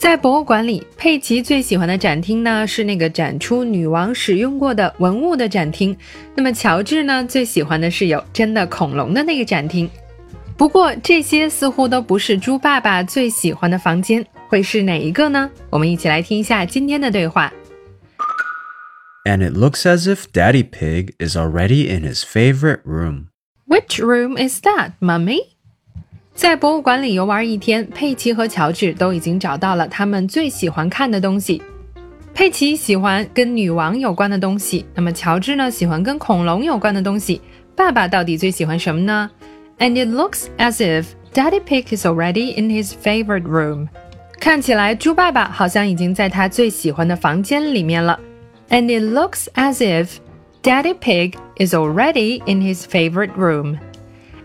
在博物馆里，佩奇最喜欢的展厅呢是那个展出女王使用过的文物的展厅。那么乔治呢最喜欢的是有真的恐龙的那个展厅。不过这些似乎都不是猪爸爸最喜欢的房间，会是哪一个呢？我们一起来听一下今天的对话。 And it looks as if Daddy Pig is already in his favorite room. Which room is that, Mummy? 在博物馆里游玩一天，佩奇和乔治都已经找到了他们最喜欢看的东西。佩奇喜欢跟女王有关的东西，那么乔治呢喜欢跟恐龙有关的东西。爸爸到底最喜欢什么呢？And it looks as if Daddy Pig is already in his favorite room. 看起来猪爸爸好像已经在他最喜欢的房间里面了。And it looks as if Daddy Pig is already in his favorite room.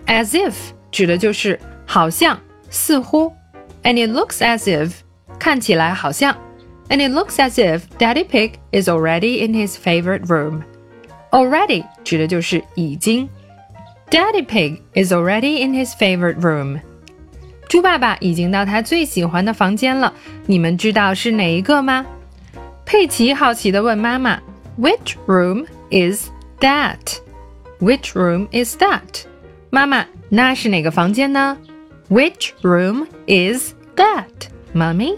As if 指的就是好像、似乎，and it looks as if 看起来好像，and it looks as if Daddy Pig is already in his favorite room. Already 指的就是已经，Daddy Pig is already in his favorite room. 猪爸爸已经到他最喜欢的房间了，你们知道是哪一个吗？佩奇好奇地问妈妈：“Which room is that? Which room is that?” 妈妈，那是哪个房间呢 ？Which room is that, Mommy？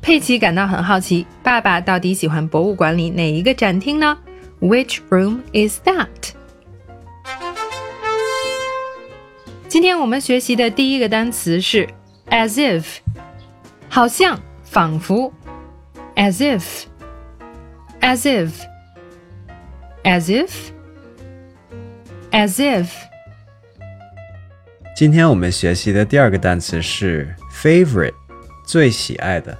佩奇感到很好奇，爸爸到底喜欢博物馆里哪一个展厅呢？Which room is that？今天我们学习的第一个单词是 as if，好像、仿佛。as if, as if, as if, as if. 今天我们学习的第二个单词是 favorite，最喜爱的。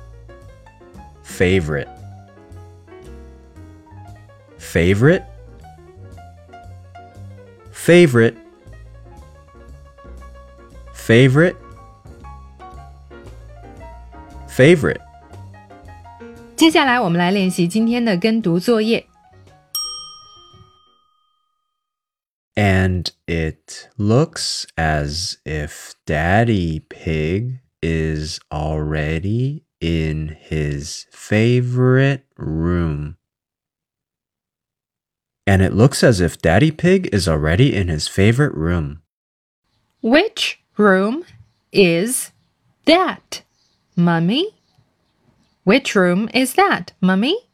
favorite, favorite, favorite, favorite, favorite. 接下来我们来练习今天的跟读作业。 And it looks as if Daddy Pig is already in his favorite room. And it looks as if Daddy Pig is already in his favorite room. Which room is that, Mummy? Which room is that, Mummy?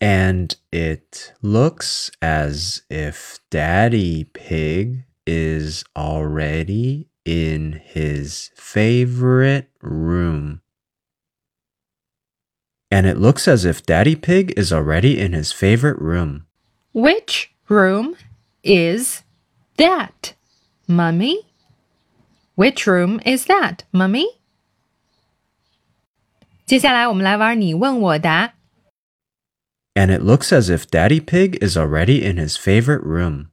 And it looks as if Daddy Pig is already in his favorite room. And it looks as if Daddy Pig is already in his favorite room. Which room is that, Mummy? Which room is that, Mummy? 接下来我们来玩你问我答。 And it looks as if Daddy Pig is already in his favorite room.